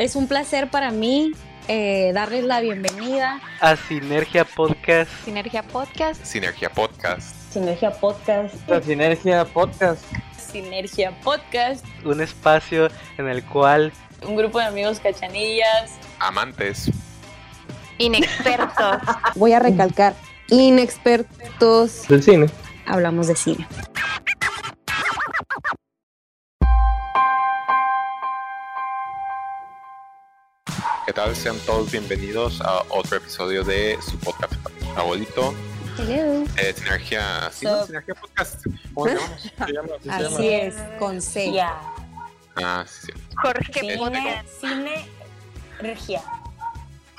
Es un placer para mí eh, darles la bienvenida a Sinergia Podcast. Sinergia Podcast. Sinergia Podcast. Sinergia Podcast. La Sinergia Podcast. Sinergia Podcast. Un espacio en el cual un grupo de amigos cachanillas, amantes, inexpertos. Voy a recalcar, inexpertos del cine. Hablamos de cine. ¿Qué tal? Sean todos bienvenidos a otro episodio de su podcast favorito. Hello. Eh, Sinergia, ¿sí, no? Sinergia Podcast. ¿Cómo se llama? Así es, con C. Ah, sí. Jorge Cine, Cine Regia.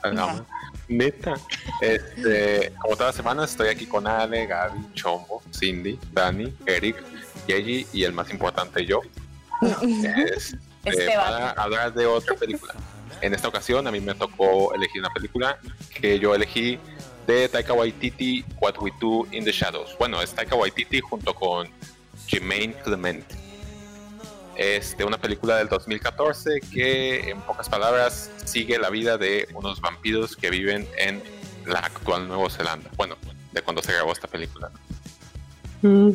Ah, neta. Este, como toda semana estoy aquí con Ale, Gaby, Chombo, Cindy, Dani, Eric, Yeji y el más importante yo. es, eh, para hablar de otra película. En esta ocasión a mí me tocó elegir una película que yo elegí de Taika Waititi, What We Do in the Shadows. Bueno, es Taika Waititi junto con Jermaine Clement. Es de una película del 2014 que, en pocas palabras, sigue la vida de unos vampiros que viven en la actual Nueva Zelanda. Bueno, de cuando se grabó esta película. Mm.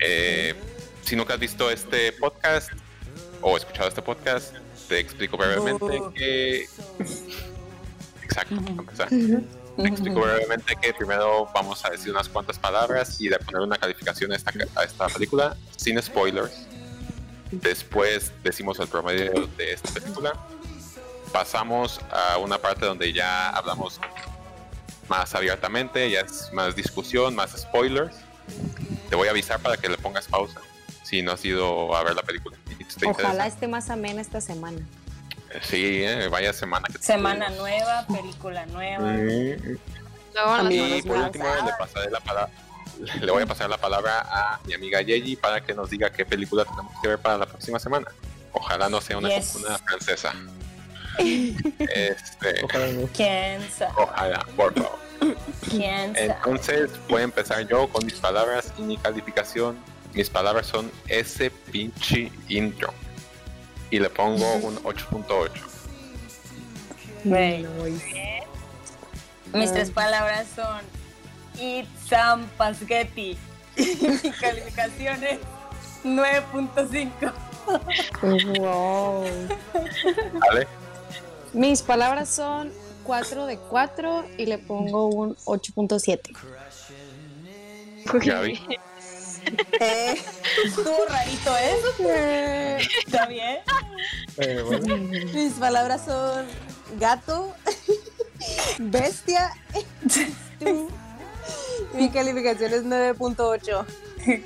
Eh, si nunca has visto este podcast o escuchado este podcast, te explico brevemente que. Exacto, empezar. Te explico brevemente que primero vamos a decir unas cuantas palabras y de poner una calificación a esta, a esta película sin spoilers. Después decimos el promedio de esta película. Pasamos a una parte donde ya hablamos más abiertamente, ya es más discusión, más spoilers. Te voy a avisar para que le pongas pausa si no has ido a ver la película. Ojalá esté más amena esta semana. Sí, eh, vaya semana. Que semana nueva, película nueva. y por último le pasaré la palabra le voy a pasar la palabra a mi amiga Yeji para que nos diga qué película tenemos que ver para la próxima semana. Ojalá no sea una, francesa. este, ¿Quién sabe? Ojalá, por favor. ¿Quién sabe? Entonces voy a empezar yo con mis palabras y mi calificación. Mis palabras son ese pinche intro. Y le pongo un 8.8. Mis tres palabras son eat some spaghetti. Mi calificación es 9.5. Wow. ¿Vale? Mis palabras son 4 de 4 y le pongo un 8.7. Eh, estuvo rarito eso. ¿eh? ¿Está bien? Mis palabras son gato, bestia, mi calificación es 9.8.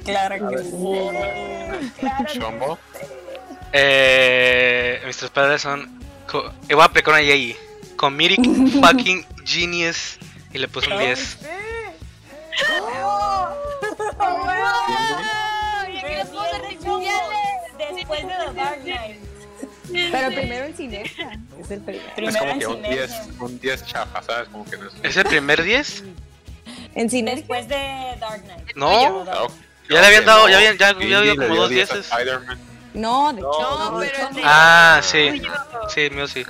claro que sí. ¿Chombo? Eh, mis tres padres son. Eh, voy a aplicar una Yeji. Comedic fucking genius. Y le puse un 10. Después de The Dark Knight. Pero primero en Cineja. Es el primero. Es como que un 10, un 10 chafa, ¿sabes? Como que no es... ¿Es el primer 10? En cine. Después de Dark Knight. No. Ya le habían dado, ya habían, ya, ya había como dos dieces. No, de hecho. No, pero ah, sí. Sí, mío sí.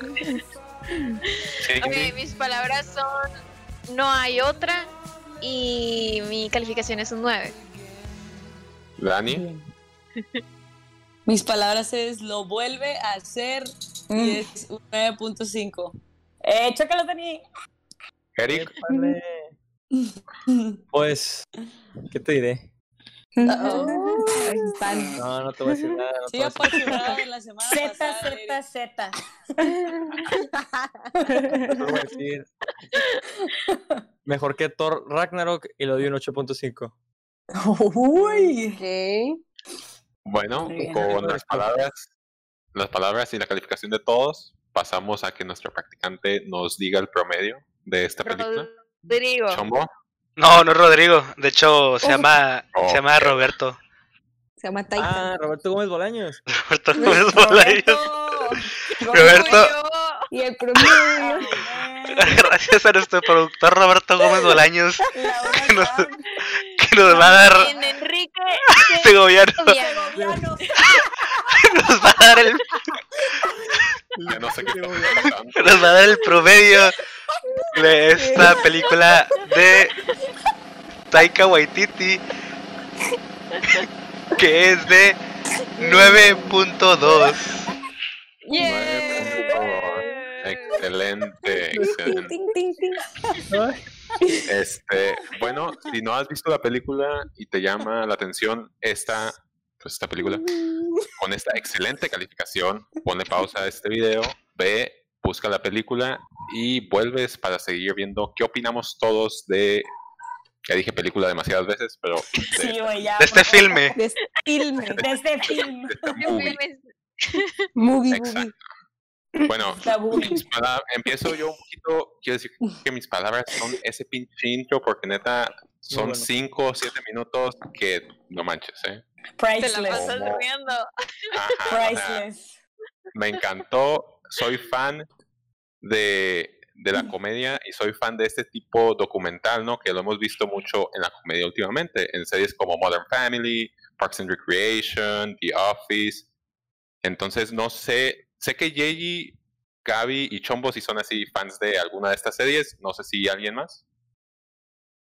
Ok, mis palabras son no hay otra y mi calificación es un 9. Dani. Mis palabras es lo vuelve a hacer y es un 9.5. Eh, chócalo, Dani. Eric. Pues, ¿qué te diré? No, no te voy a decir nada. No sí, apasionado en la semana Z, Z, Z. Te voy a decir. Mejor que Thor Ragnarok y lo di un 8.5. Uy. ¿Qué? Bueno, con las palabras, las palabras y la calificación de todos, pasamos a que nuestro practicante nos diga el promedio de esta película. Rodrigo. ¿Chombo? No, no es Rodrigo. De hecho, se llama, se llama Roberto. Se llama Taika. Ah, Roberto Gómez Bolaños. Roberto Gómez Bolaños. Roberto. Y el promedio. Gracias a nuestro productor Roberto Gómez Bolaños. Que nos, que nos va a dar. Enrique. Segoviano. Segoviano. nos va a dar el, no sé qué nos va a dar el promedio de esta película de Taika Waititi, que es de 9.2. Excelente, Ting, excelente. Este, bueno, si no has visto la película y te llama la atención esta, pues esta película, con esta excelente calificación, ponle pausa a este video, ve, busca la película y vuelves para seguir viendo qué opinamos todos de, ya dije película demasiadas veces, pero de, Sí, ya. De este filme. De este filme. De este film. de movie. Movie, movie. Bueno, palabras, empiezo yo un poquito, quiero decir que mis palabras son ese pinche intro porque neta son bueno. 5 o 7 minutos que no manches, ¿eh? Te la Priceless. pasas ¿Cómo? riendo. Ajá, o sea, Priceless. me encantó, soy fan de, de la comedia y soy fan de este tipo documental, ¿no? Que lo hemos visto mucho en la comedia últimamente, en series como Modern Family, Parks and Recreation, The Office. Entonces, no sé, sé que Yeji, Gaby y Chombo si son así fans de alguna de estas series, no sé si alguien más.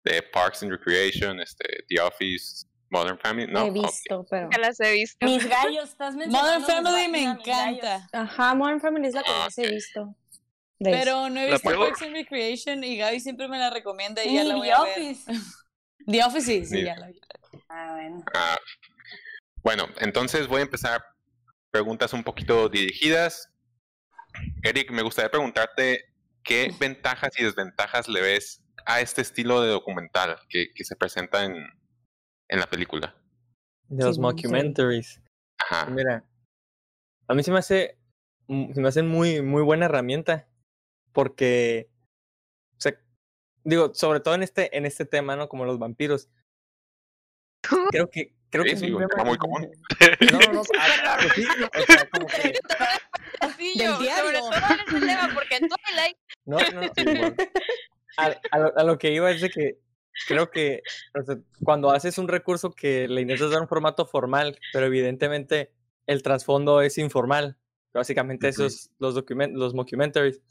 De Parks and Recreation, este, The Office, Modern Family, ¿no? He visto, pero. Ya las he visto. Mis gallos, estás mencionando. Modern Family me encanta. Ajá, Modern Family es la que Ah, más he ok. visto. de eso. Pero no he visto. Parks and Recreation y Gaby siempre me la recomienda y Ni ya la voy The a ver. Office. The Office sí, sí, Ni- ya la vi. Ah, bueno. Ah, bueno, entonces voy a empezar preguntas un poquito dirigidas. Eric, me gustaría preguntarte qué ventajas y desventajas le ves a este estilo de documental que, que se presenta en, en la película. De los Sí, sí. mockumentaries. Ajá. Mira, a mí se me hace, mm, se me hace muy, muy buena herramienta porque, o sea, digo, sobre todo en este, en este tema, ¿no? Como los vampiros. Creo que, creo Sí, que es sí, un un tema- muy común. No, no, no, ah, pues sí, no, o sea, como que, Sencillo, sobre diario. todo en tema, porque en Twilight no, no, igual. a, a lo, a lo que iba es de que creo que o sea, cuando haces un recurso que le intentas dar un formato formal, pero evidentemente el trasfondo es informal, básicamente Ujú. esos los document, los mockumentaries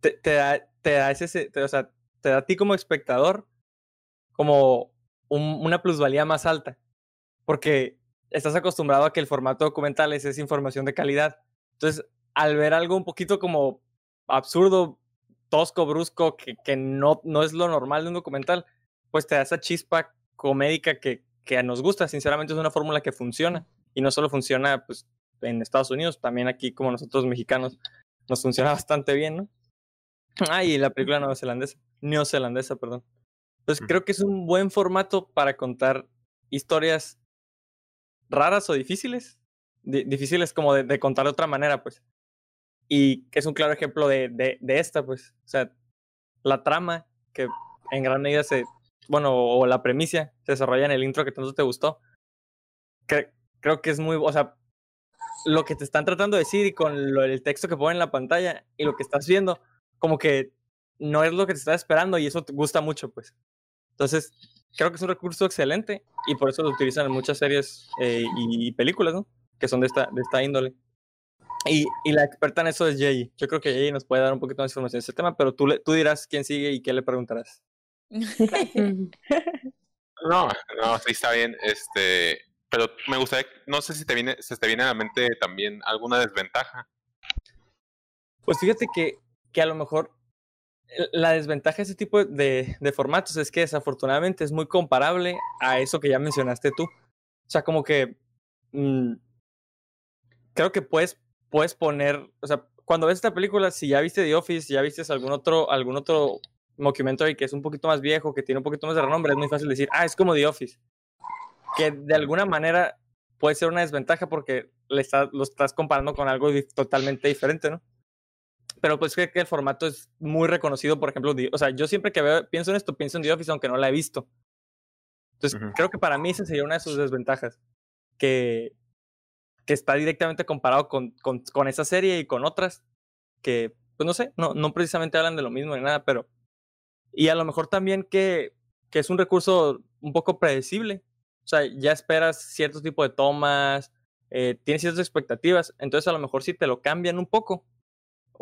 te, te da te da ese te, o sea, te da a ti como espectador como un- una plusvalía más alta, porque estás acostumbrado a que el formato documental es información de calidad. Entonces, al ver algo un poquito como absurdo, tosco, brusco, que, que no, no es lo normal de un documental, pues te da esa chispa comédica que, que nos gusta. Sinceramente es una fórmula que funciona. Y no solo funciona pues, en Estados Unidos, también aquí como nosotros mexicanos nos funciona bastante bien, ¿no? Ah, y la película neozelandesa, neozelandesa, perdón. Entonces creo que es un buen formato para contar historias raras o difíciles. Di- difíciles como de, de contar de otra manera, pues. Y que es un claro ejemplo de, de, de esta, pues. O sea, la trama, que en gran medida se. Bueno, o la premisa se desarrolla en el intro que tanto te gustó. Cre- creo que es muy. O sea, lo que te están tratando de decir y con lo- el texto que ponen en la pantalla y lo que estás viendo, como que no es lo que te estás esperando y eso te gusta mucho, pues. Entonces, creo que es un recurso excelente y por eso lo utilizan en muchas series eh, y, películas, ¿no? Que son de esta, de esta índole. Y, y la experta en eso es Jay. Yo creo que Jay nos puede dar un poquito más información de este tema, pero tú, le, tú dirás quién sigue y qué le preguntarás. No, no, sí está bien. Este, pero me gustaría, no sé si te viene, se te viene a la mente también alguna desventaja. Pues fíjate que, que a lo mejor la desventaja de ese tipo de, de formatos es que desafortunadamente es muy comparable a eso que ya mencionaste tú. O sea, como que mm, creo que puedes, puedes poner, o sea, cuando ves esta película, si ya viste The Office, si ya viste algún otro, algún otro mockumentary que es un poquito más viejo, que tiene un poquito más de renombre, es muy fácil decir, ah, es como The Office. Que de alguna manera puede ser una desventaja porque le está- lo estás comparando con algo totalmente diferente, ¿no? Pero pues creo que el formato es muy reconocido, por ejemplo, The- o sea, yo siempre que veo, pienso en esto, pienso en The Office, aunque no la he visto. Entonces, creo que para mí esa sería una de sus desventajas, que, que está directamente comparado con, con, con esa serie y con otras que, pues no sé, no, no precisamente hablan de lo mismo ni nada, pero... Y a lo mejor también que, que es un recurso un poco predecible. O sea, ya esperas cierto tipo de tomas, eh, tienes ciertas expectativas, entonces a lo mejor si te lo cambian un poco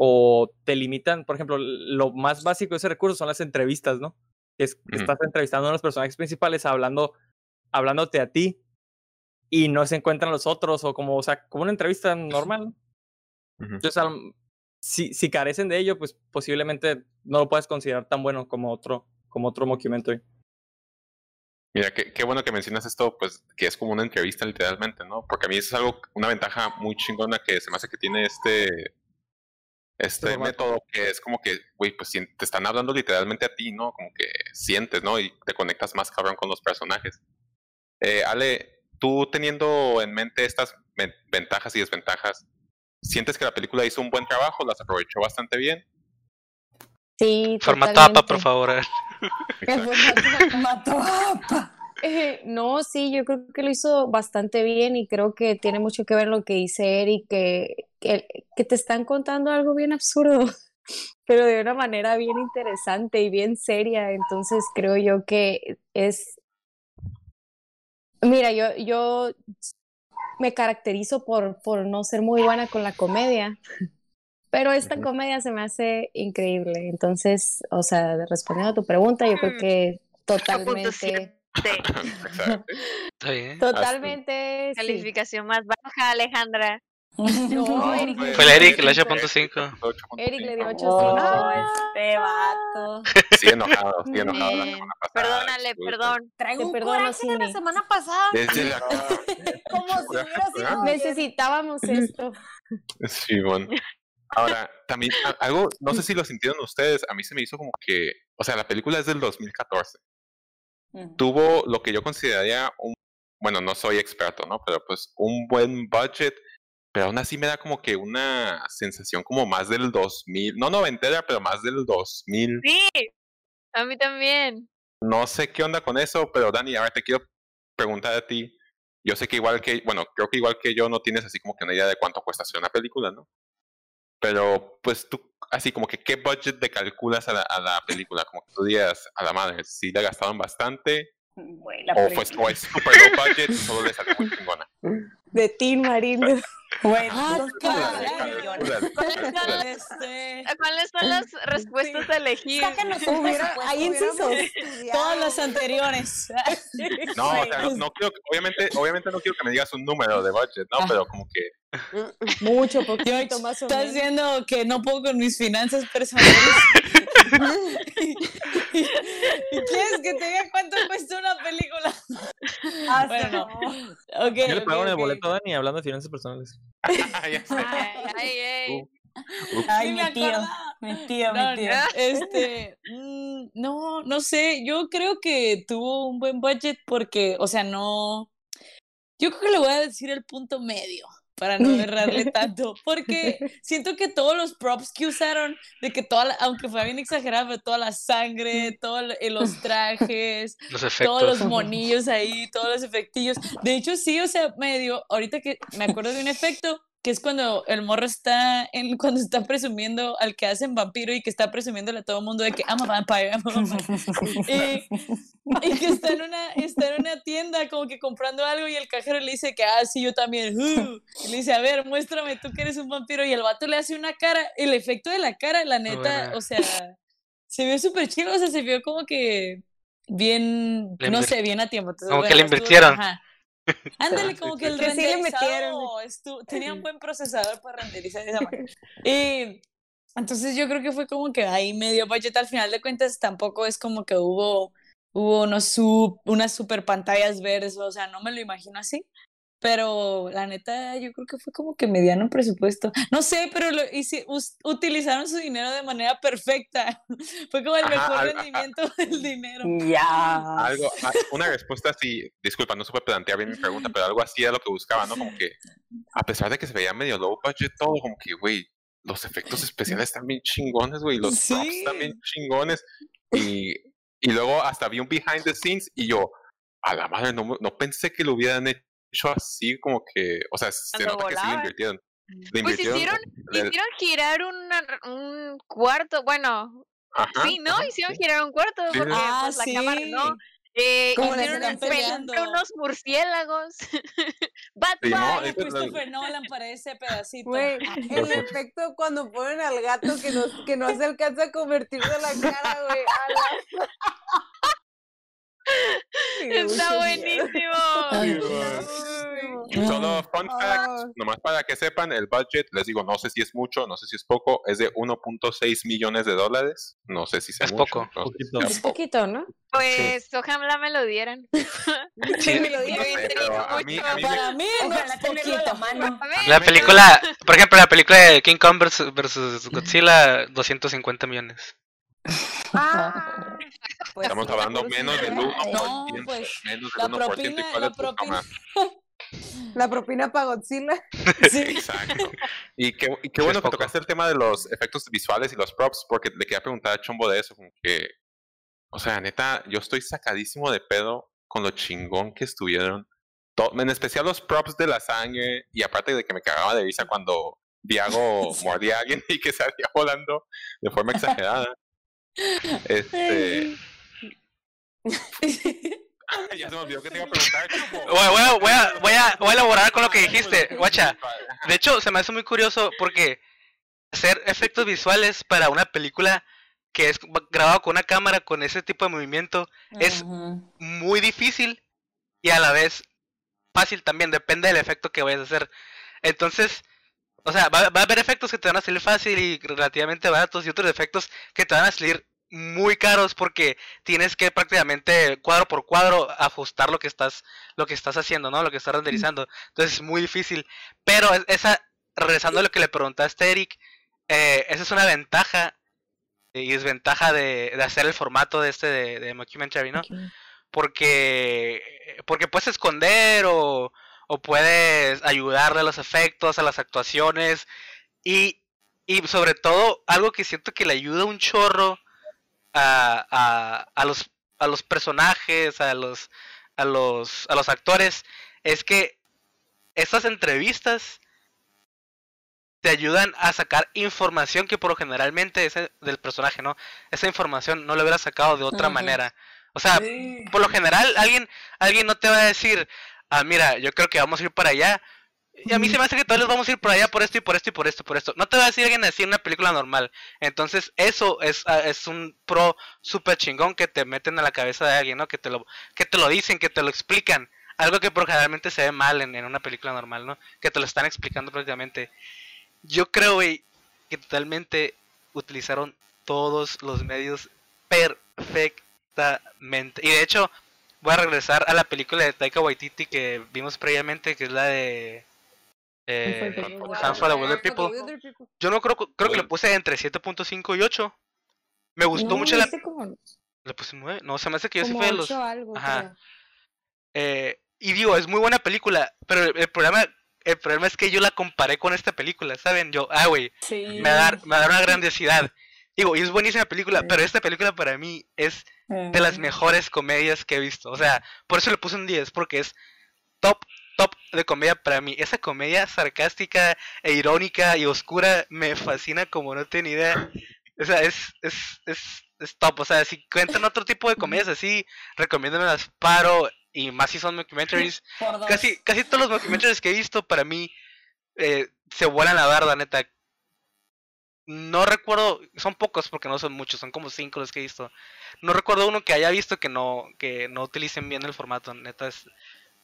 o te limitan, por ejemplo, lo más básico de ese recurso son las entrevistas, ¿no? Que estás entrevistando a los personajes principales hablando, hablándote a ti y no se encuentran los otros o como, o sea, como una entrevista normal. Entonces, si, si carecen de ello, pues posiblemente no lo puedes considerar tan bueno como otro, como otro mockumentary. Mira, qué, qué bueno que mencionas esto, pues que es como una entrevista literalmente, ¿no? Porque a mí eso es algo, una ventaja muy chingona que se me hace que tiene este, este método, que es como que, güey, pues te están hablando literalmente a ti, ¿no? Como que sientes, ¿no? Y te conectas más cabrón con los personajes. Eh, Ale, tú teniendo en mente estas ven- ventajas y desventajas, ¿sientes que la película hizo un buen trabajo? ¿Las aprovechó bastante bien? Sí, Formato APA, por favor. Formato Mató a Pa. Eh, no, sí, yo creo que lo hizo bastante bien y creo que tiene mucho que ver lo que dice Eric, que, que, que te están contando algo bien absurdo, pero de una manera bien interesante y bien seria. Entonces creo yo que es... Mira, yo, yo me caracterizo por, por no ser muy buena con la comedia, pero esta comedia se me hace increíble. Entonces, o sea, respondiendo a tu pregunta, yo creo que 8.7. totalmente... Exacto. Está bien. Totalmente, sí. Calificación más baja, Alejandra. No, Eric, Fue- el Eric, el fue- 8.5. 8.5. Eric le dio 8.5. Oh, este vato. Sí, enojado, sí, enojado la Bien. semana pasada. Perdónale, perdón. Traigo un coraje de la semana pasada. Desde la... Como si hubiera sido Necesitábamos esto. Sí, bueno. Ahora, también algo, no sé si lo sintieron ustedes, a mí se me hizo como que, o sea, la película es del 2014. Ujú. Tuvo lo que yo consideraría un, bueno, no soy experto, ¿no? Pero pues un buen budget, pero aún así me da como que una sensación como más del 2000, no noventera, pero más del 2000. Sí, a mí también. No sé qué onda con eso, pero Dani, ahora te quiero preguntar a ti. Yo sé que igual que, bueno, creo que igual que yo no tienes así como que una idea de cuánto cuesta hacer una película, ¿no? Pero pues tú, así como que qué budget le calculas a la, a la película, como que tú digas a la madre, si le gastaron bastante la o fue o es super low budget y solo le salió muy chingona. De Tin Marín. Güey, Ah, ¿Cuáles son dale. Este, ¿Cuáles son las respuestas a elegir? Hubiera- hubiéramos incisos. Todas las anteriores. No, o sea, no, no quiero, que- obviamente, obviamente no quiero que me digas un número de budget, ¿no? Ah. Pero como que, Mucho, poquito, más o estás menos. diciendo que no puedo con mis finanzas personales. ¿Y quieres que te diga cuánto cuesta una película? bueno, ok. ¿Qué le ok, pagaron el ok. boleto a Dani hablando de finanzas personales? Ay, ay, ay. Uh. Ay, mi tío, mi tío, No, mi tío. no. Este, mm, no, no sé, yo creo que tuvo un buen budget porque, o sea, no, yo creo que le voy a decir el punto medio para no errarle tanto, porque siento que todos los props que usaron, de que toda, la- aunque fue bien exagerado, pero toda la sangre, todos los trajes, Los todos los monillos ahí, todos los efectillos. De hecho, sí, o sea, medio, ahorita que me acuerdo de un efecto, que es cuando el morro está, en, cuando está presumiendo al que hacen vampiro y que está presumiéndole a todo el mundo de que ama vampire, ama vampire. Y, y que está en, una, está en una tienda como que comprando algo y el cajero le dice que, ah, sí, yo también. uh". Y le dice, a ver, muéstrame tú que eres un vampiro. Y el vato le hace una cara, el efecto de la cara, la neta, buena. o sea, se vio súper chido, o sea, se vio como que bien, Le no sé, bien a tiempo. Entonces, Como que le estuvo- invirtieron. ajá. Ándale, como que el Que sí renderizado metieron. estu- tenía un buen procesador para renderizar esa manera. Y entonces yo creo que fue como que ahí medio budget al final de cuentas tampoco es como que hubo hubo unos sub, unas super pantallas verdes, o sea, no me lo imagino así. Pero la neta, yo creo que fue como que mediano presupuesto. No sé, pero lo, hici- us- utilizaron su dinero de manera perfecta. Fue como el Ajá, mejor a- rendimiento del dinero. Ya. Algo, una respuesta así, disculpa, no supe plantear bien mi pregunta, pero algo así era lo que buscaba, ¿no? Como que, a pesar de que se veía medio low budget todo, como que, güey, los efectos especiales están bien chingones, güey, los props están bien chingones. Y, y luego hasta vi un behind the scenes y yo, a la madre, no, no pensé que lo hubieran hecho así, como que, o sea, se Cuando nota que sí le invirtieron. Le Pues invirtieron hicieron, le- hicieron girar una- un cuarto, bueno, ajá, sí, ¿no? ajá, Hicieron sí. girar un cuarto Sí, porque. Ah, pues, la cámara no. Eh, unos, peleando. unos murciélagos. Bad Sí, no, Christopher Nolan para ese pedacito. Güey, el efecto cuando ponen al gato que no, que no se alcanza a convertirse en la cara, güey. la- Está buenísimo. Y solo fun fact, Ah. nomás para que sepan, el budget, les digo, no sé si es mucho, no sé si es poco, es de 1.6 millones de dólares. No sé si sea Es mucho, poco. no Poquito. Es poquito, ¿no? Pues ojalá me lo dieran. Sí. Me lo sé, mí- mí Para mí no es la poquito. mano. La pero- película, por ejemplo, la película de King Kong versus, versus Godzilla, 250 millones. Ah, pues, Estamos hablando menos del ¿verdad? 1%, No, pues, menos la del 1%, propina- ¿y cuál la es tu propina. La propina para Godzilla. Sí. Exacto. Y qué, y qué bueno es que poco. tocaste el tema de los efectos visuales y los props, porque le quería preguntar a Chombo de eso, como que, o sea, neta, yo estoy sacadísimo de pedo con lo chingón que estuvieron, en especial los props de la sangre, y aparte de que me cagaba de risa cuando Diago mordía a alguien y que salía volando de forma exagerada. Este, ya se me olvidó que te iba a preguntar. Chombo. Voy, voy a, voy, a, voy, a, voy a elaborar con lo que dijiste, guacha. De hecho, se me hace muy curioso porque hacer efectos visuales para una película que es grabado con una cámara con ese tipo de movimiento es muy difícil y a la vez fácil también, depende del efecto que vayas a hacer. Entonces, o sea, va, va a haber efectos que te van a salir fácil y relativamente baratos y otros efectos que te van a salir muy caros porque tienes que prácticamente cuadro por cuadro ajustar lo que estás lo que estás haciendo, ¿no? Lo que estás renderizando. Entonces es muy difícil. Pero es- esa regresando a lo que le preguntaste Eric, eh, esa es una ventaja y desventaja de, de hacer el formato de este de, de mockumentary, ¿no? porque porque puedes esconder o, o puedes ayudarle a los efectos, a las actuaciones y, y sobre todo algo que siento que le ayuda un chorro a, a, a los a los personajes, a los a los a los actores es que estas entrevistas te ayudan a sacar información que por lo generalmente ese del personaje, ¿no? Esa información no lo hubiera sacado de otra manera. O sea, por lo general alguien alguien no te va a decir, ah, mira, yo creo que vamos a ir para allá. Y a mí se me hace que todos vamos a ir por allá por esto y por esto y por esto, por esto. No te va a decir alguien así en una película normal. Entonces, eso es, ah, es un pro súper chingón que te meten a la cabeza de alguien, ¿no? Que te lo, que te lo dicen, que te lo explican. Algo que por generalmente se ve mal en, en una película normal, ¿no? Que te lo están explicando prácticamente. Yo creo, güey, que totalmente utilizaron todos los medios perfectamente. Y de hecho, voy a regresar a la película de Taika Waititi que vimos previamente, que es la de eh, Hands for the Wilder People. Yo no creo, creo que le puse entre 7.5 y 8. Me gustó No, mucho la... como, Le puse 9. No, se me hace que yo sí fui de los... algo, Ajá. Eh, y digo, es muy buena película, pero el, el problema el problema es que yo la comparé con esta película, ¿saben? Yo, ah, güey, Sí. me va a dar, me va a dar una grandiosidad. Digo, y es buenísima película, pero esta película para mí es de las mejores comedias que he visto. O sea, por eso le puse un 10, porque es top, top de comedia para mí. Esa comedia sarcástica e irónica y oscura me fascina como no tenía idea. O sea, es, es, es, es top. O sea, si cuentan otro tipo de comedias así, recomiéndame las paro. Y más si son documentaries. Casi, casi todos los documentaries que he visto para mí eh, se vuelan la barda, neta. No recuerdo, son pocos porque no son muchos, son como cinco los que he visto. No recuerdo uno que haya visto que no, que no utilicen bien el formato, neta es.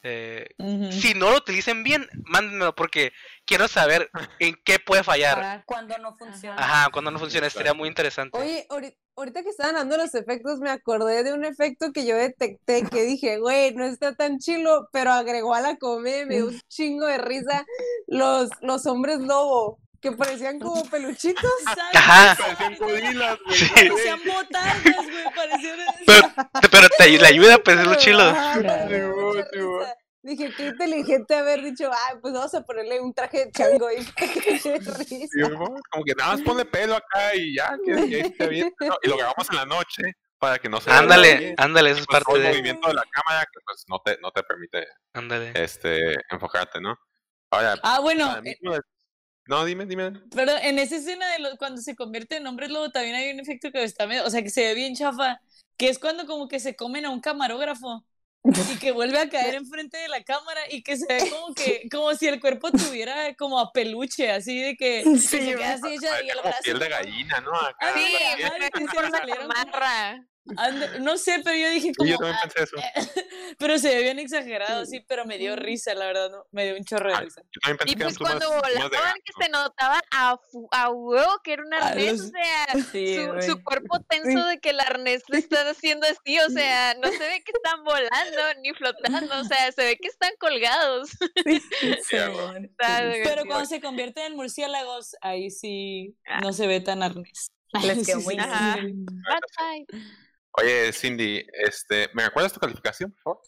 Eh, si no lo utilicen bien, mándenmelo porque quiero saber en qué puede fallar. Para- Cuando no funciona. Ajá, cuando no funciona, estaría muy interesante. Oye, ahori- ahorita que estaban dando los efectos, me acordé de un efecto que yo detecté que dije, güey, no está tan chilo, pero agregó a la comedia, me dio un chingo de risa los, los hombres lobo, que parecían como peluchitos. Ajá, Parecían gorilas, güey. Sí. Parecían botargas, güey, parecían... pero, pero te, le ayuda, pues es lo chilo. Dije, qué inteligente haber dicho, ah, pues vamos a ponerle un traje de chango y para que risa. Yo, como que nada más ponle pelo acá y ya, que, que ahí está bien. ¿no? Y lo grabamos en la noche para que no se Ándale, bien. ándale, eso es Pues, parte todo el de. movimiento de la cámara que pues no te, no te permite Ándale. este, enfocarte, ¿no? Ahora, Ah, bueno, mí, eh, No, dime, dime. Pero en esa escena de lo- cuando se convierte en hombre lobo también hay un efecto que está medio, o sea, que se ve bien chafa, que es cuando como que se comen a un camarógrafo y que vuelve a caer enfrente de la cámara y que se ve como que como si el cuerpo tuviera como a peluche, así de que, que se queda así hecha y el brazo piel de gallina, ¿no? Acá, Sí, Sí, me que se le de no sé, pero yo dije Sí, como yo también pensé eso. pero se ve bien exagerado, sí, pero me dio risa, la verdad, no, me dio un chorro de Ay, risa. Yo también pensé Y que pues cuando volaban que se notaba a, a huevo que era un arnés, los- o sea, Sí, su, cuerpo tenso de que el arnés le está haciendo así, o sea, no se ve que están volando ni flotando, o sea, se ve que están colgados. Sí. Está Pero cuando se convierten en murciélagos, ahí sí Ah. no se ve tan arnés. Les quedó Sí, muy sí. Oye, Cindy, este, ¿me recuerdas tu calificación, por favor?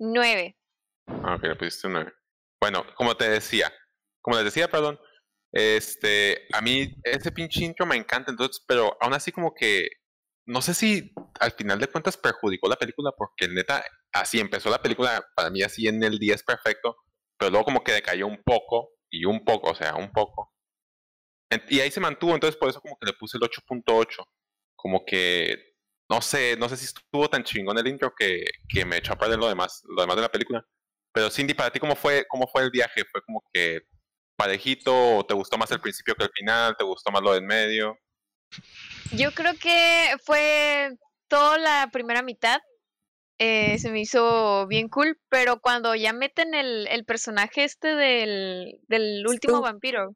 Nueve. Ah, ok, le pusiste 9. Bueno, como te decía, como les decía, perdón, este, a mí ese pinche intro me encanta, entonces, pero aún así como que, no sé si al final de cuentas perjudicó la película, porque neta, así empezó la película, para mí así en el 10 perfecto, pero luego como que decayó un poco, y un poco, o sea, un poco. Y ahí se mantuvo, entonces por eso como que le puse el 8.8, como que, no sé, no sé si estuvo tan chingón el intro que, que me echó a perder lo demás, lo demás de la película. Pero Cindy, para ti, ¿cómo fue, cómo fue el viaje? ¿Fue como que parejito o te gustó más el principio que el final? ¿Te gustó más lo del medio? Yo creo que fue toda la primera mitad. eh, se me hizo bien cool, pero cuando ya meten el, el personaje este del, del último Stu. vampiro.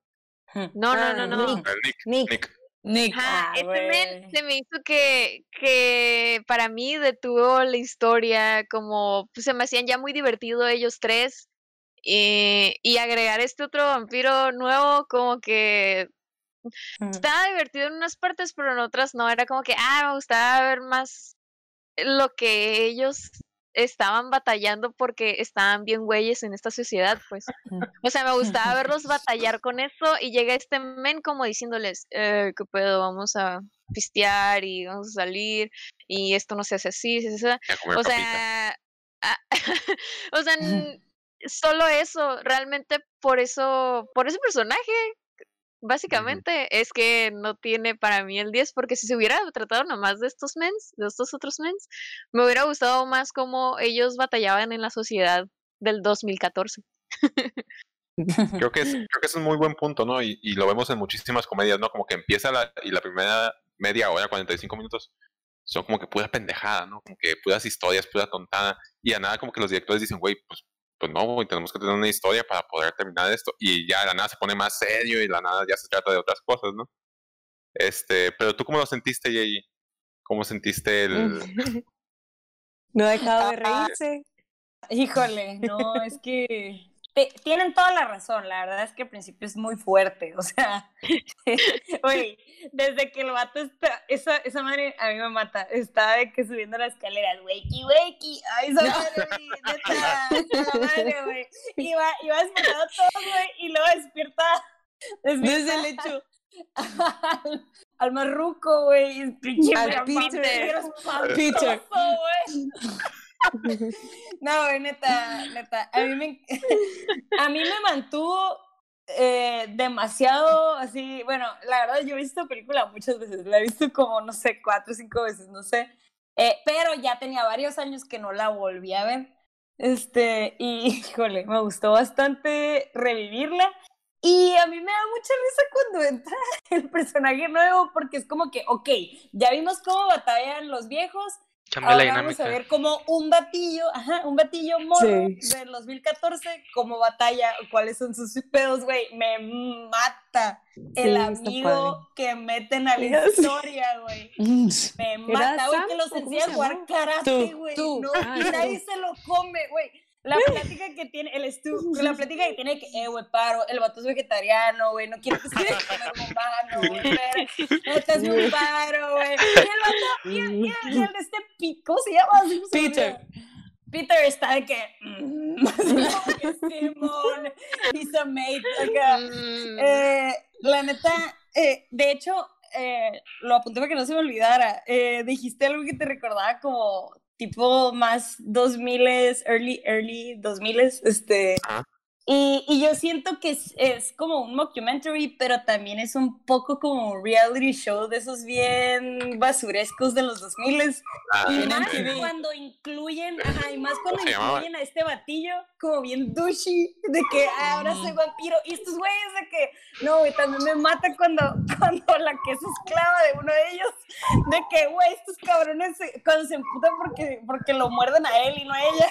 Hmm. No, no, Ah, no, no. Nick. Nick. Nick. Nick. Ajá, ah, ese men se me hizo que, que para mí detuvo la historia, como pues, se me hacían ya muy divertido ellos tres. eh, y agregar este otro vampiro nuevo, como que Mm. estaba divertido en unas partes, pero en otras no. Era como que, ah, me gustaba ver más lo que ellos estaban batallando porque estaban bien güeyes en esta sociedad, pues. O sea, me gustaba verlos batallar con eso y llega este men como diciéndoles, eh, ¿qué pedo? Vamos a pistear y vamos a salir y esto no se hace así, se hace así". A comer O sea, ah, o sea, solo eso, realmente por eso, por ese personaje, básicamente, es que no tiene para mí el 10, porque si se hubiera tratado nomás de estos mens, de estos otros mens, me hubiera gustado más cómo ellos batallaban en la sociedad del 2014. Creo que, es, creo que es un muy buen punto, ¿no? Y, y lo vemos en muchísimas comedias, ¿no? Como que empieza la, y la primera media hora, 45 minutos, son como que pura pendejada, ¿no? Como que puras historias, pura tontada. Y a nada como que los directores dicen, güey, pues, pues no, güey, tenemos que tener una historia para poder terminar esto. Y ya la nada se pone más serio y la nada ya se trata de otras cosas, ¿no? Este, pero tú cómo lo sentiste, Yeyi? ¿Cómo sentiste el... No ha dejado de Ah, reírse. Híjole, no, es que te- tienen toda la razón, la verdad es que al principio es muy fuerte, o sea, güey, desde que el vato está, esa, esa madre a mí me mata, está de que subiendo las escaleras, wakey, wakey, ay, esa madre, neta, la madre, güey, iba, iba despertando todo, güey, y luego despierta, despierta Desde el hecho. al, al marruco, güey, Al vampiro, Peter. No, neta, neta. A mí me, mantuvo eh, demasiado así. Bueno, la verdad, yo he visto película muchas veces. La he visto como, no sé, cuatro o cinco veces, no sé. Eh, pero ya tenía varios años que no la volví a ver. Este, y híjole, me gustó bastante revivirla. Y a mí me da mucha risa cuando entra el personaje nuevo, porque es como que, ok, ya vimos cómo batallan los viejos, Cambia la Ahora vamos a dinámica. ver como un batillo, ajá, un batillo morro Sí. del 2014, como batalla, cuáles son sus pedos, güey. Me mata el Sí, amigo que meten a la historia, güey. Me mata, güey, que los cómo enseña a jugar karate, güey. No, Ah, y nadie se lo come, güey. La plática que tiene, el Stu, la plática que tiene que, eh, güey, paro, el vato es vegetariano, güey, no quiero que se a comer humano, güey, neta es un paro, güey. Y el vato, y el, y el, y el de este pico, ¿se llama? ¿Cómo se llama? Peter. Peter está de que, mm, así que Simón, he's a mate, acá. Mm, Eh, la neta, eh, de hecho, eh, lo apunté para que no se me olvidara. Eh, dijiste algo que te recordaba como tipo más 2000 early, early 2000 este. Y, y yo siento que es, es como un mockumentary, pero también es un poco como un reality show de esos bien basurescos de los 2000 Ah, y más cuando incluyen, ajá, y más cuando incluyen a este batillo como bien douchey, de que "Ah, ahora soy vampiro, y estos güeyes de que, no, güey, también me mata cuando, cuando la que es esclava de uno de ellos, de que, güey, estos cabrones se- cuando se emputan porque, porque lo muerden a él y no a ella,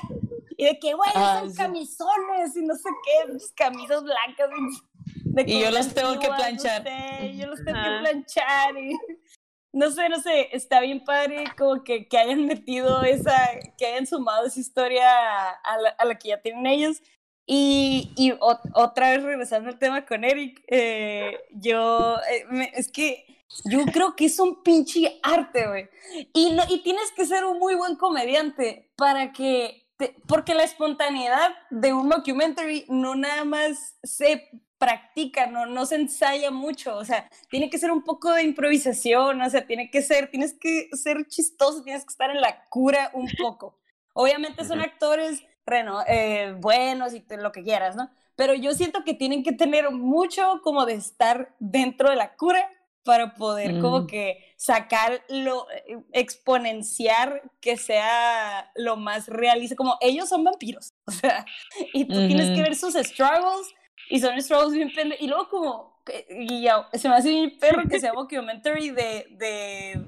y de que, güey, Ah, son sí. camisones y no sé qué, camisas blancas. y- de Y yo los tengo que antiguas, no planchar. sé, yo los tengo Ajá. que planchar y no sé, no sé, está bien padre como que, que hayan metido esa, que hayan sumado esa historia a la, a la que ya tienen ellos. Y, y ot- otra vez regresando al tema con Eric, eh, yo, eh, me- es que yo creo que es un pinche arte, güey. Y, no, y tienes que ser un muy buen comediante para que, te- porque la espontaneidad de un documentary no nada más se practica, no, no se ensaya mucho, o sea, tiene que ser un poco de improvisación, o sea, tiene que ser, tienes que ser chistoso, tienes que estar en la cura un poco. Obviamente son actores reno- eh, buenos y lo que quieras, ¿no? Pero yo siento que tienen que tener mucho como de estar dentro de la cura para poder como Mm. que sacar lo, eh, exponenciar que sea lo más realista, como ellos son vampiros, o sea, y tú tienes que ver sus struggles y son struggles bien pende y luego como, que- y ya, se me hace bien perro que sea documentary de, de,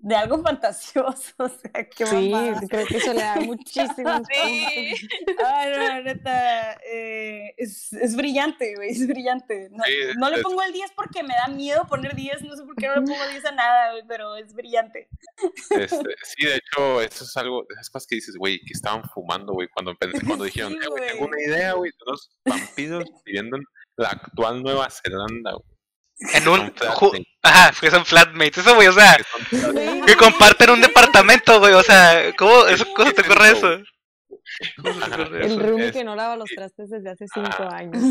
de algo fantasioso, o sea, qué Sí, mamada. creo que eso le da muchísimos Sí. Ay, no, la neta, eh, es, es brillante, güey, es brillante. No, Sí, no le es- pongo el 10 porque me da miedo poner 10, no sé por qué no le pongo 10 a nada, güey, pero es brillante. Este, sí, de hecho, eso es algo de esas cosas que dices, güey, que estaban fumando, güey, cuando, cuando dijeron, Sí, "Eh, güey, tengo una idea, güey, de unos vampiros viviendo en la actual Nueva Zelanda, güey. En un. Ajá, que son flatmates. Eso, güey, o sea, que comparten un departamento, güey. O sea, ¿cómo, eso, ¿cómo se te ocurre eso? ¿Cómo se te Ajá. ocurre El roomie es- que no lava los trastes desde hace cinco Ah. años.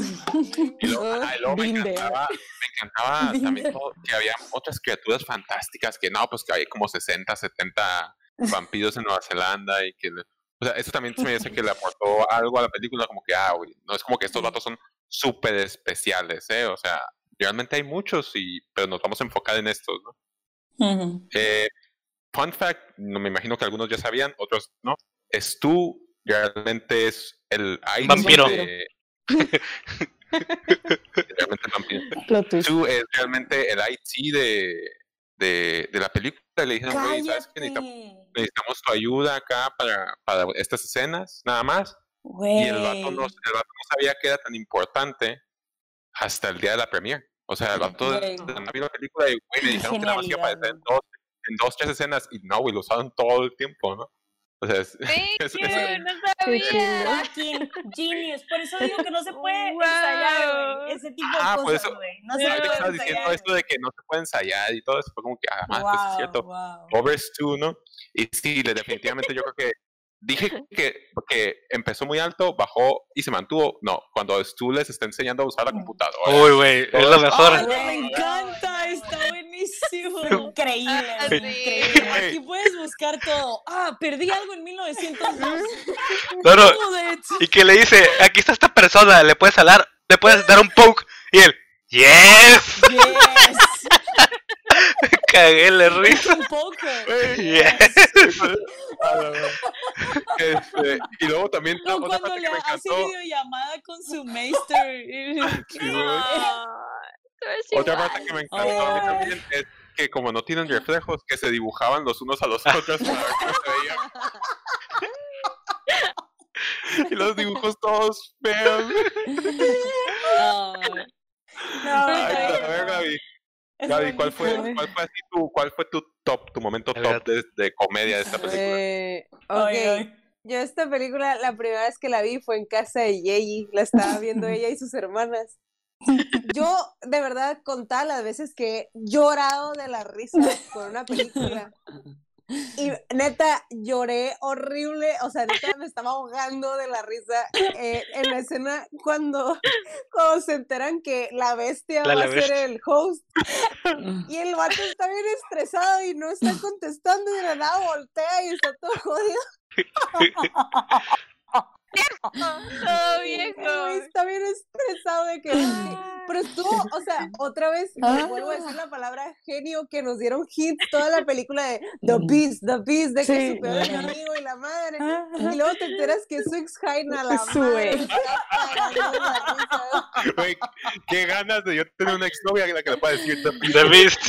Y luego, ajá, y luego me encantaba, me encantaba también todo, que había otras criaturas fantásticas que no, pues que hay como 60, 70 vampiros en Nueva Zelanda y que, o sea, eso también se me hace que le aportó algo a la película, como que, ah, güey, no es como que estos vatos son súper especiales, ¿eh? O sea, realmente hay muchos, y, pero nos vamos a enfocar en estos, ¿no? Eh, fun fact, no me imagino que algunos ya sabían, otros no. Stu realmente es el IT Vampiro. de- realmente el vampiro. Stu es realmente el IT de, de, de la película. Le dijeron, ¿sabes qué? Necesitamos, tu ayuda acá para, para estas escenas, nada más. Y el vato, no, el vato no sabía que era tan importante hasta el día de la premiere. O sea, el vato vio la película y, güey, le dijeron que nada más iba a aparecer en dos, en dos, tres escenas. Y no, güey, lo usaron todo el tiempo, ¿no? O sea, es, Thank es- you, es- no sabía. Fucking genius. Por eso digo que no se puede Wow. ensayar, güey. Ese tipo Ah, de por cosas, eso- güey. No se puede estabas diciendo esto de que no se puede ensayar y todo eso, fue como que, ah, pues es Wow, cierto. wow. Over Stu, ¿no? Y sí, definitivamente yo creo que dije que, que empezó muy alto, bajó y se mantuvo. No, cuando Stu les está enseñando a usar la computadora. Uy, güey, es lo mejor. Ay, me encanta, está buenísimo. Increíble, Ah, güey, sí. increíble. Aquí puedes buscar todo. Ah, perdí algo en 1902. Claro, Joder. y que le dice, aquí está esta persona, le puedes hablar, le puedes dar un poke. Y él, yes, Yes. cagué la risa. Un poker. Yes. Este, y luego también No, otra cuando le hace videollamada con su. Sí, eres Otra parte que me encantó a mí Oh. también es que como no tienen reflejos, que se dibujaban los unos a los otros para ver cómo se veían. y los dibujos todos feos. Ay. No, Ay, güey, a ver, Gaby. ¿cuál fue, cuál fue así tu, cuál fue tu top, tu momento top de, de comedia de esta película? Eh, ok, Ay, ay. yo esta película la primera vez que la vi fue en casa de Yeyi, la estaba viendo ella y sus hermanas. Yo de verdad contaba las veces que he llorado de la risa con una película. Y neta, lloré horrible, o sea, neta me estaba ahogando de la risa eh, en la escena cuando, cuando se enteran que la bestia La- va la a ser el host y el vato está bien estresado y no está contestando y de la nada voltea y está todo jodido. Todo viejo. Está bien estresado de que. Pero estuvo, o sea, otra vez, Ah. vuelvo a decir la palabra genio que nos dieron hit toda la película de The Beast, The Beast, de que Sí. su peor enemigo y la madre. Ah, Y luego te enteras que su ex Jaina la madre. Güey, qué ganas de yo tener una exnovia a la que le pueda decir The Beast. The Beast.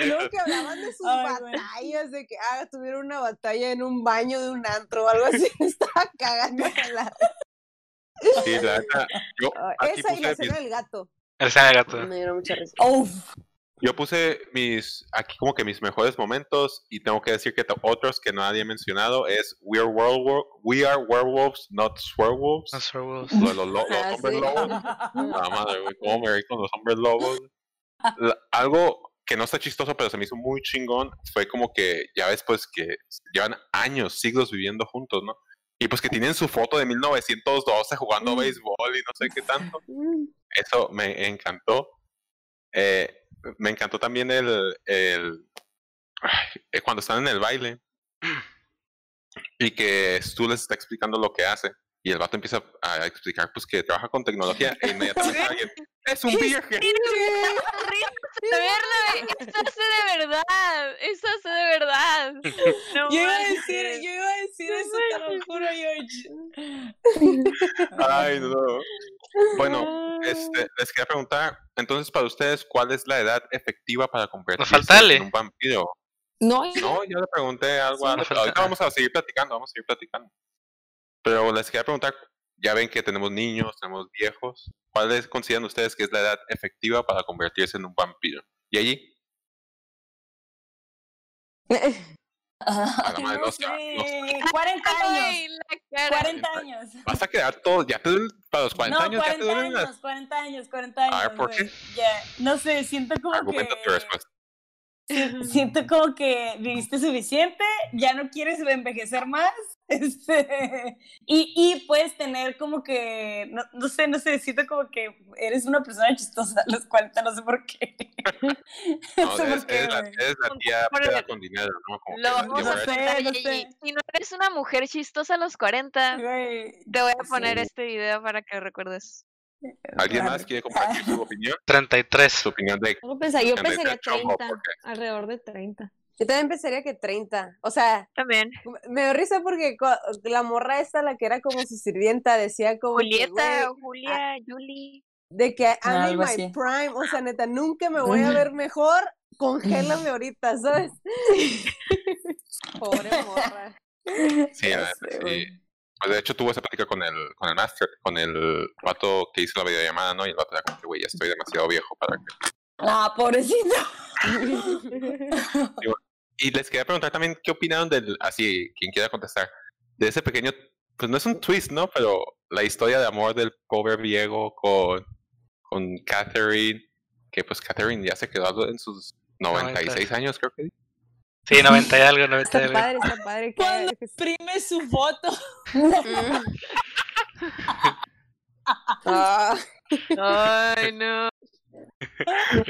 Y luego que hablaban de sus Ay, batallas, de que ah, tuvieron una batalla en un baño de un antro o algo así. Estaba cagando la Sí, la neta, yo aquí Esa y la puse escena mis, del gato. El Sana Gato. Me dieron mucha risa. Yo puse mis, aquí como que mis mejores momentos y tengo que decir que to- otros que nadie ha mencionado es We are, werewolf, we are werewolves, not swearwolves. Lo de los, lo- los Ah, hombres sí. lobos. La madre, güey, cómo me reí con los hombres lobos. La- algo que no está chistoso, pero se me hizo muy chingón, fue como que ya ves, pues, que llevan años, siglos viviendo juntos, ¿no? Y pues que tienen su foto de 1912 jugando béisbol y no sé qué tanto. Eso me encantó. Eh, me encantó también el, el ay, eh, cuando están en el baile y que Stu les está explicando lo que hace y el vato empieza a explicar pues que trabaja con tecnología e inmediatamente alguien es un virgen De verdad, esto hace de verdad. Esto hace de verdad. No yo iba a decir eso, te lo juro, George. Ay, no. Bueno, este, les quería preguntar, entonces para ustedes, ¿cuál es la edad efectiva para convertirse en un vampiro? No, No, yo le pregunté algo a Ahorita vamos a seguir platicando, vamos a seguir platicando. Pero les quería preguntar, ya ven que tenemos niños, tenemos viejos. ¿Cuál es- consideran ustedes que es la edad efectiva para convertirse en un vampiro? ¿Y allí? Madre, no sé, no sé. 40 años. Ay, la cara. 40 años. Vas a quedar todo, ya te duelen, para los 40 no, años ya te 40 duelen las... años, 40 años, 40 años. A ver, ¿por qué? Ya, no sé, siento como Argumenta tu que... respuesta. Si- Siento como que viviste suficiente, ya no quieres envejecer más, este, y, y puedes tener como que, no, no sé, no sé, siento como que eres una persona chistosa a los 40, no sé por qué. No, no sé por eres la, tía peda con dinero, ¿no? Como Lo vamos a hacer. no Gigi. sé. Si no eres una mujer chistosa a los 40, Güey, te voy a poner sí. este video para que recuerdes. ¿Alguien más quiere compartir su opinión? 33. Su opinión de yo pensaría, yo pensaría chombo, 30, ¿por qué? alrededor de 30. Yo también pensaría que 30. O sea, También. me dio risa porque la morra esta, la que era como su sirvienta, decía como que, Julieta, Julia, Julie. de que I'm in my así. prime, o sea, neta, nunca me voy a ver mejor, congélame ahorita, ¿sabes? Pobre morra. Sí, la neta, sí. Pues de hecho tuvo esa plática con el, con el master, con el vato que hizo la videollamada, ¿no? Y el vato era como que, güey, ya estoy demasiado viejo para que... Ah, pobrecito. Y les quería preguntar también, ¿qué opinaron del, así, quien quiera contestar, de ese pequeño, pues no es un twist, ¿no? Pero la historia de amor del pobre viejo con, con Catherine, que pues Catherine ya se quedó en sus 96 años, creo que. Sí, 90 y algo, 90 y Está algo. padre, está padre. Cuando Imprime su foto. Ah, Ay, no.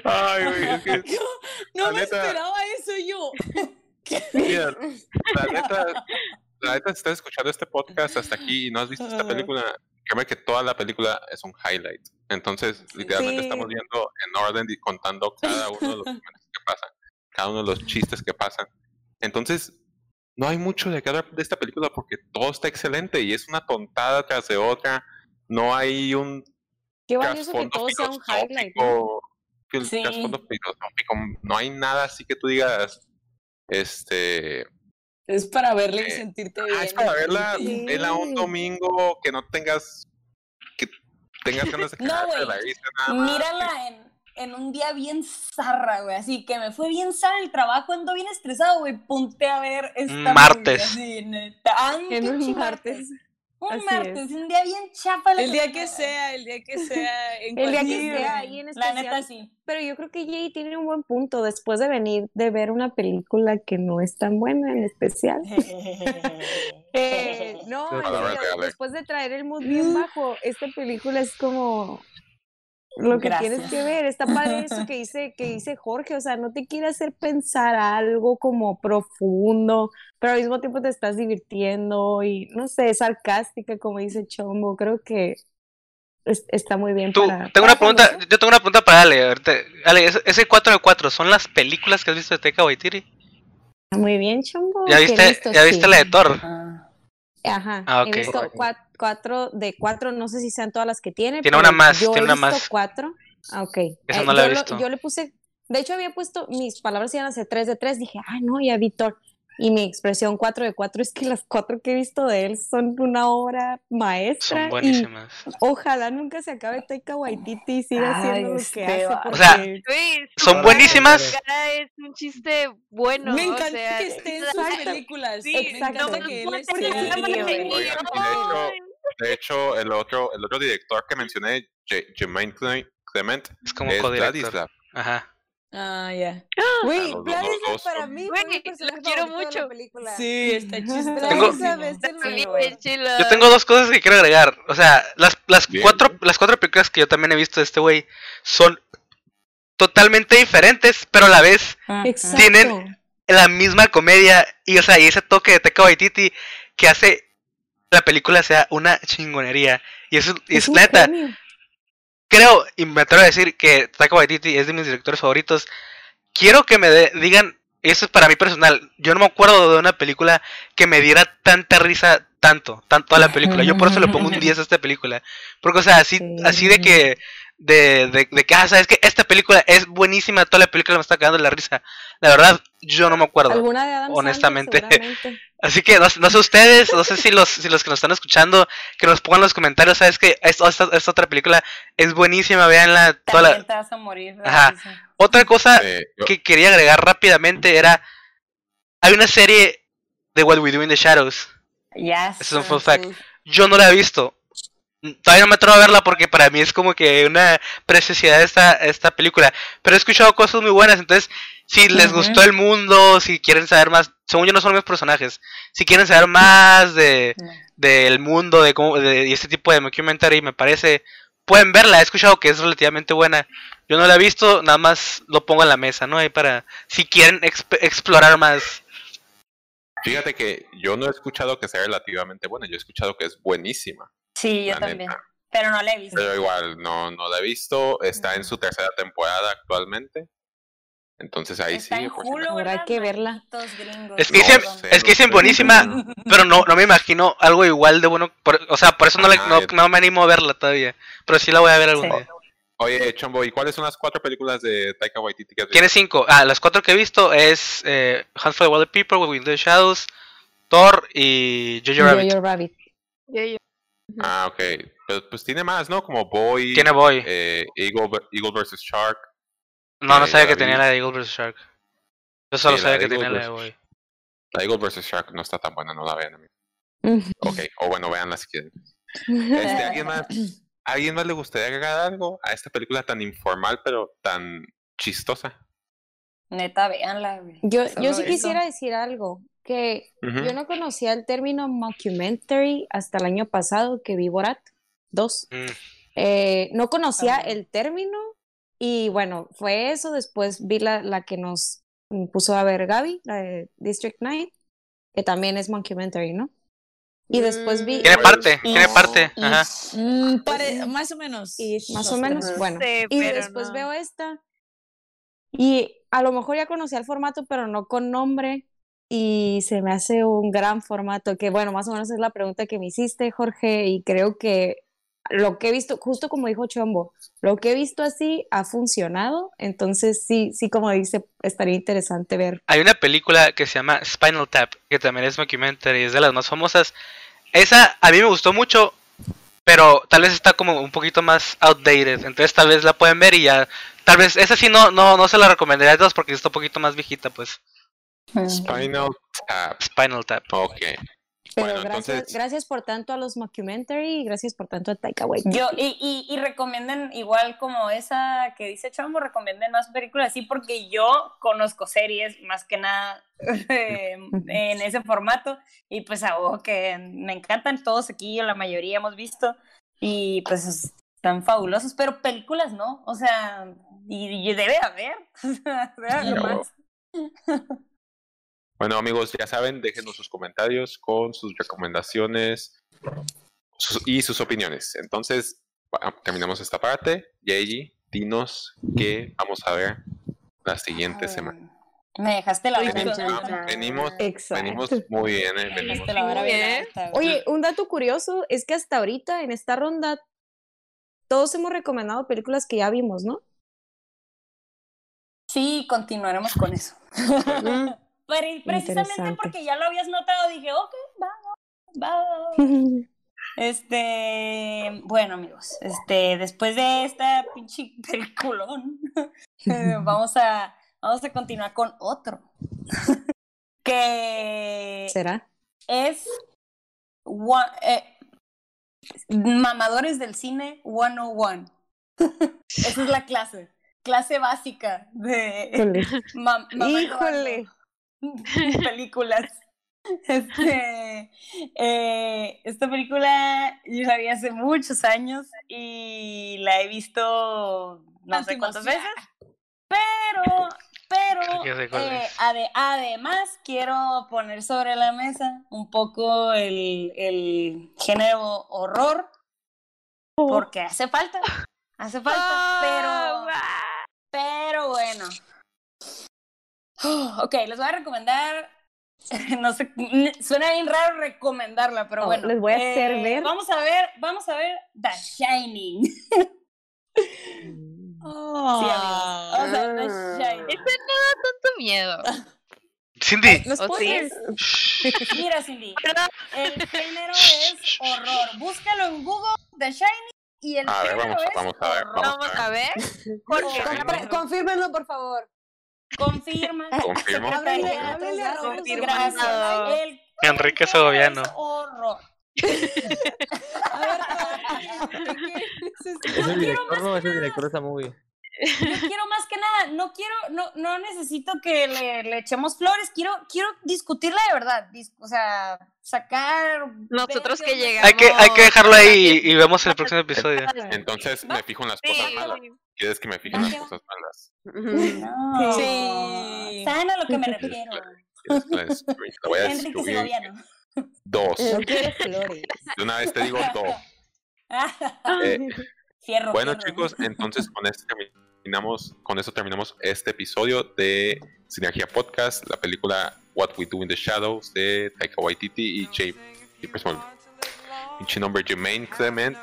Ay, güey, es que, No La me neta- esperaba eso yo. mira, la neta, la neta, si estás escuchando este podcast hasta aquí y no has visto esta película, créeme que toda la película es un highlight. Entonces, literalmente Sí. estamos viendo en orden y contando cada uno de los momentos que pasan, cada uno de los chistes que pasan. Entonces, no hay mucho de cada de esta película porque todo está excelente y es una tontada tras de otra. No hay un qué valioso que todo sea un highlight. ¿no? Sí. No hay nada así que tú digas, este, Es para verla y Eh, sentirte Ah, bien. es para verla, Sí. verla un domingo que no tengas que tengas ganas de No, la nada más. Mírala en, en un día bien zarra, güey. Así que me fue bien zarra el trabajo, ando bien estresado, güey. Ponte a ver esta Martes. movie, así, neta. Un En un martes. Un Así martes, un día bien chapa. la El día que sea, el día que sea. En El día que sea ahí en La especial. neta, sí. Pero yo creo que Jay tiene un buen punto después de venir de ver una película que no es tan buena en especial. Eh, no, después de traer el mood bien bajo, esta película es como lo que tienes que ver. Está padre eso que dice, que dice Jorge, o sea, no te quiere hacer pensar algo como profundo, pero al mismo tiempo te estás divirtiendo y no sé, sarcástica, como dice Chombo. Creo que es- está muy bien Tú, para. tengo una para pregunta, conocer. yo tengo una pregunta para Ale. ahorita. Ale, ese- ese 4 de 4, ¿son las películas que has visto de Taika Waititi? Muy bien, Chombo. ¿Ya viste, ya viste sí. la de Thor? Ah. Ajá, Ah, he visto cua- cuatro de cuatro, no sé si sean todas las que tiene. Tiene pero una más, yo he tiene una visto más. cuatro. Ah, ok. Esa Eh, no he yo lo- visto. yo le puse, de hecho había puesto, mis palabras iban a ser tres de tres, dije, ah, no, ya vi Thor. Y mi expresión cuatro de cuatro es que las cuatro que he visto de él son una obra maestra. Son y buenísimas. ojalá nunca se acabe Taika Waititi y siga Ay, haciendo lo este que hace. va- O sea, porque- Son buenísimas. es un chiste bueno. me o encanta sea, que esté en sus exacto. películas. Sí, exacto. no que él esté y de hecho, el otro, el otro director que mencioné, J- Jermaine Cle- Clement, Es como es. Ajá. Ah, ya. Güey, los Vladislav dos para mí Güey, lo quiero mucho. película. Sí, está chistoso. Tengo- es. Yo tengo dos cosas que quiero agregar. O sea, las, las, Bien. cuatro, las cuatro películas que yo también he visto de este güey son totalmente diferentes, pero a la vez. Tienen- la misma comedia y, o sea, y ese toque de Taika Waititi que hace la película sea una chingonería. Y eso es, un neta, genio. Creo y me atrevo a decir que Taika Waititi es de mis directores favoritos. Quiero que me de- digan, eso es para mí personal, yo no me acuerdo de una película que me diera tanta risa tanto, tanto a la película. Yo por eso le pongo un 10 a esta película. Porque, o sea, así, Sí. así de que, de, de, de que, ah, sabes que esta película es buenísima, toda la película me está cagando la risa. La verdad, yo no me acuerdo. Alguna de Adam honestamente. Así que no, no sé ustedes, no sé si los, si los que nos están escuchando, que nos pongan en los comentarios, sabes que esta, esta, esta otra película es buenísima, veanla. Toda la... Te vas a morir. Ajá. Otra cosa Eh, yo- que quería agregar rápidamente era, hay una serie de What We Do in the Shadows. Ya. Ese es un fun fact. Yo no la he visto. Todavía no me atrevo a verla porque para mí es como que una preciosidad esta, esta película. Pero he escuchado cosas muy buenas, entonces si les gustó el mundo, si quieren saber más, según yo no son los mismos personajes, si quieren saber más de del mundo, de cómo, de, y este tipo de documentary, me parece, pueden verla, he escuchado que es relativamente buena. Yo no la he visto, nada más lo pongo en la mesa, ¿no? Ahí para, si quieren exp- explorar más. Fíjate que yo no he escuchado que sea relativamente buena, yo he escuchado que es buenísima. Sí, yo la también. neta. Pero no la he visto. Pero igual, no, no la he visto. Está en su tercera temporada actualmente. Entonces ahí Está sí. Habrá ¿verdad? que verla. Es que No dicen, sé, es que dicen buenísima, pero no, no me imagino algo igual de bueno. por- o sea, por eso no, Ajá, no, me animo a verla todavía. Pero sí la voy a ver algún Sí. día. Oye, Chombo, ¿y cuáles son las cuatro películas de Taika Waititi que has visto? Tiene cinco. Ah, las cuatro que he visto es eh, Hunt for the Wilder People, in the Shadows, Thor y Jojo Rabbit. Jojo Rabbit. Yo- yo- Ah, ok. Pues, pues tiene más, ¿no? Como Boy, Tiene Boy. eh, Eagle, Eagle vs. Shark. No, no eh, sabía que tenía la de Eagle vs. Shark. Yo solo Sí, sabía que tenía la de. Boy. La Eagle vs. Shark no está tan buena, no la vean. amigos. Mm. Ok, o bueno, veanla si quieren. Este, ¿alguien, más, ¿Alguien más le gustaría agregar algo a esta película tan informal pero tan chistosa? Neta, véanla. Yo, yo sí eso. quisiera decir algo, que yo no conocía el término mockumentary hasta el año pasado que vi Borat 2. Mm. Eh, no conocía el término y bueno, fue eso. Después vi la, la que nos puso a ver Gaby, la de District 9, que también es mockumentary, ¿no? Y después vi... Tiene parte, Y- tiene parte. y- Ajá. Mm, pare- más o menos. Más o menos, No bueno. Y después no. veo esta. Y a lo mejor ya conocía el formato, pero no con nombre. Y se me hace un gran formato, que bueno, más o menos es la pregunta que me hiciste, Jorge, y creo que lo que he visto, justo como dijo Chombo, lo que he visto así ha funcionado, entonces sí, sí, como dice, estaría interesante ver. Hay una película que se llama Spinal Tap, que también es documentary, es de las más famosas. Esa a mí me gustó mucho, pero tal vez está como un poquito más outdated, entonces tal vez la pueden ver y ya, tal vez esa sí no no no se la recomendaría a todos porque está un poquito más viejita, pues. Mm. Spinal Tap. Spinal Tap. Ok. Pero Bueno, gracias, entonces- gracias por tanto a los mockumentary y gracias por tanto a Taika Waititi. Yo, y, y, y recomienden, igual como esa que dice Chombo, recomienden más películas así, porque yo conozco series más que nada eh, en ese formato, y pues algo que me encantan todos aquí, la mayoría hemos visto, y pues tan fabulosos, pero películas no, o sea, y, y debe haber, o sea, debe haber más. Bueno, amigos, ya saben, déjenos sus comentarios con sus recomendaciones sus- y sus opiniones. Entonces, terminamos esta parte. Yeji, dinos qué vamos a ver la siguiente Ah, semana. Me dejaste la alta. chan. Venimos, Exacto. venimos muy bien, eh, Me venimos. dejaste la vara bien. Oye, un dato curioso es que hasta ahorita en esta ronda todos hemos recomendado películas que ya vimos, ¿no? Sí, continuaremos con eso. Pero precisamente porque ya lo habías notado, dije, ok, va, va, va. Este, bueno, amigos, este, después de esta pinche peliculón, eh, vamos a, vamos a continuar con otro. que ¿Será? es one- eh, Mamadores del Cine 101. Esa es la clase, clase básica de Híjole. Híjole. películas. Este, eh, esta película yo la vi hace muchos años y la he visto no sé cuántas veces, pero, pero eh, ade- además quiero poner sobre la mesa un poco el, el género horror porque hace falta, hace falta, pero... Pero bueno. Ok, les voy a recomendar. No sé, suena bien raro recomendarla, pero Oh, bueno. les voy a hacer eh, ver. Vamos a ver, vamos a ver The Shining. Sí, amigos. Vamos a ver The Shining. Ese no da tanto miedo. Cindy. ¿Los ¿O sí? spoilers? shh, Mira, Cindy, el género es horror. Búscalo en Google, The Shining, y el A ver, género vamos a- es vamos a ver, horror. Vamos a ver. Confírmenlo, por favor. Confirma. Confirmo. Háblale, háblale a Gracias. El Enrique Segoviano. es horror. A ver, a ver, ¿qué quieres? Es el director, no, es el director de esa movie. Yo quiero más que nada, no quiero, no, no necesito que le, le echemos flores, quiero, quiero discutirla de verdad, dis- o sea, sacar. Nosotros que llegamos. Hay que, hay que dejarlo ahí y, y vemos el próximo episodio. Entonces me fijo en las cosas malas. ¿Quieres que me fije en las cosas malas? No. Sí. ¿Saben a lo que me refiero? ¿Quieres que la destruya? La voy a Enrique destruir. Segoviano. Dos. No quiero flores. De una vez te digo dos. Eh, Fierro. Bueno fierro. chicos, entonces con esto terminamos, con eso terminamos este episodio de Sinergia Podcast, la película What We Do in the Shadows de Taika Waititi y Jay, y pues, bueno, pinche nombre Jermaine Clement.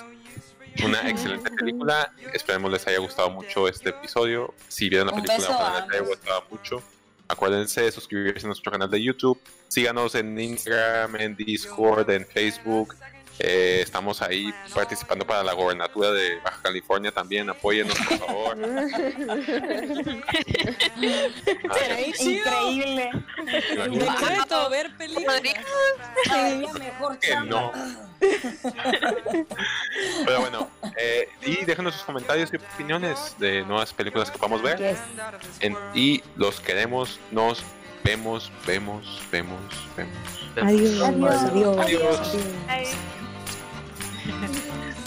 Una excelente película. Esperemos les haya gustado mucho este episodio. Si vieron la Un película, ojalá les haya gustado mucho. Acuérdense de suscribirse a nuestro canal de YouTube. Síganos en Instagram, en Discord, en Facebook. Eh, estamos ahí participando para la gobernatura de Baja California también. Apóyennos, por favor. Ay, Increíble. De reto, ver películas. Mejor que no. Pero bueno, eh, y déjenos sus comentarios y opiniones de nuevas películas que podamos ver. Yes. En- y los queremos, nos vemos, vemos, vemos, vemos. Adiós. Adiós. Adiós. Adiós. ay. Tschüss.